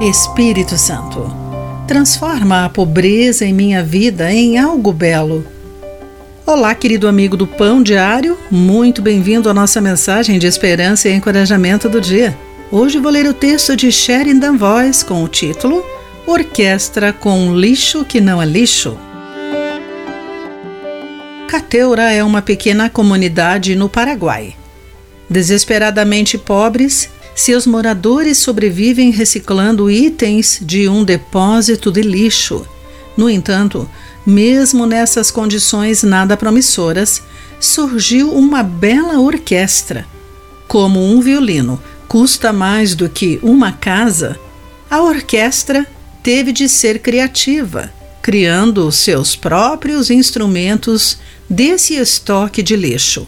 Espírito Santo, transforma a pobreza em minha vida em algo belo. Olá, querido amigo do Pão Diário, muito bem-vindo à nossa mensagem de esperança e encorajamento do dia. Hoje vou ler o texto de Sheridan Voice com o título Orquestra com lixo que não é lixo. Cateura é uma pequena comunidade no Paraguai. Desesperadamente pobres, seus moradores sobrevivem reciclando itens de um depósito de lixo. No entanto, mesmo nessas condições nada promissoras, surgiu uma bela orquestra. Como um violino custa mais do que uma casa, a orquestra teve de ser criativa, criando seus próprios instrumentos desse estoque de lixo.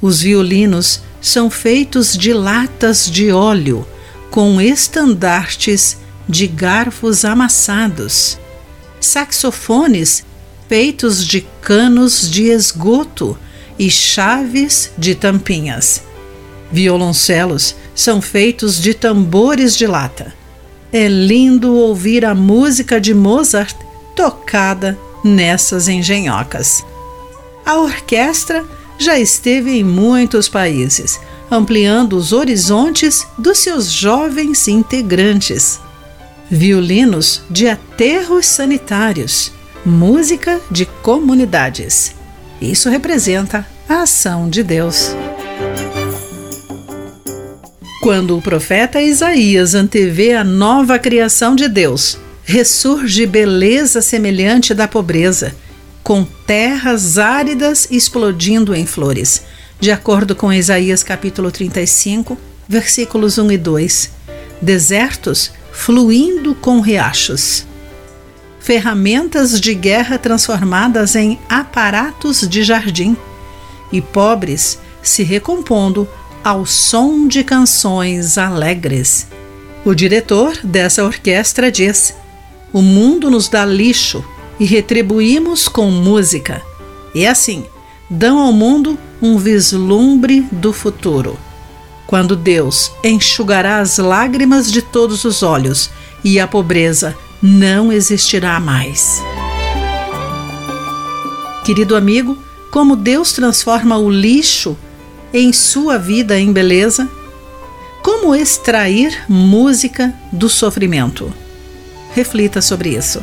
Os violinos são feitos de latas de óleo com estandartes de garfos amassados. Saxofones feitos de canos de esgoto e chaves de tampinhas. Violoncelos são feitos de tambores de lata. É lindo ouvir a música de Mozart tocada nessas engenhocas. A orquestra já esteve em muitos países, ampliando os horizontes dos seus jovens integrantes. Violinos de aterros sanitários, música de comunidades. Isso representa a ação de Deus. Quando o profeta Isaías antevê a nova criação de Deus, ressurge beleza semelhante da pobreza com terras áridas explodindo em flores, de acordo com Isaías capítulo 35, versículos 1 e 2. Desertos fluindo com riachos. Ferramentas de guerra transformadas em aparatos de jardim. E pobres se recompondo ao som de canções alegres. O diretor dessa orquestra diz: O mundo nos dá lixo e retribuímos com música. E assim, dão ao mundo um vislumbre do futuro. Quando Deus enxugará as lágrimas de todos os olhos e a pobreza não existirá mais. Querido amigo, como Deus transforma o lixo em sua vida em beleza? Como extrair música do sofrimento? Reflita sobre isso.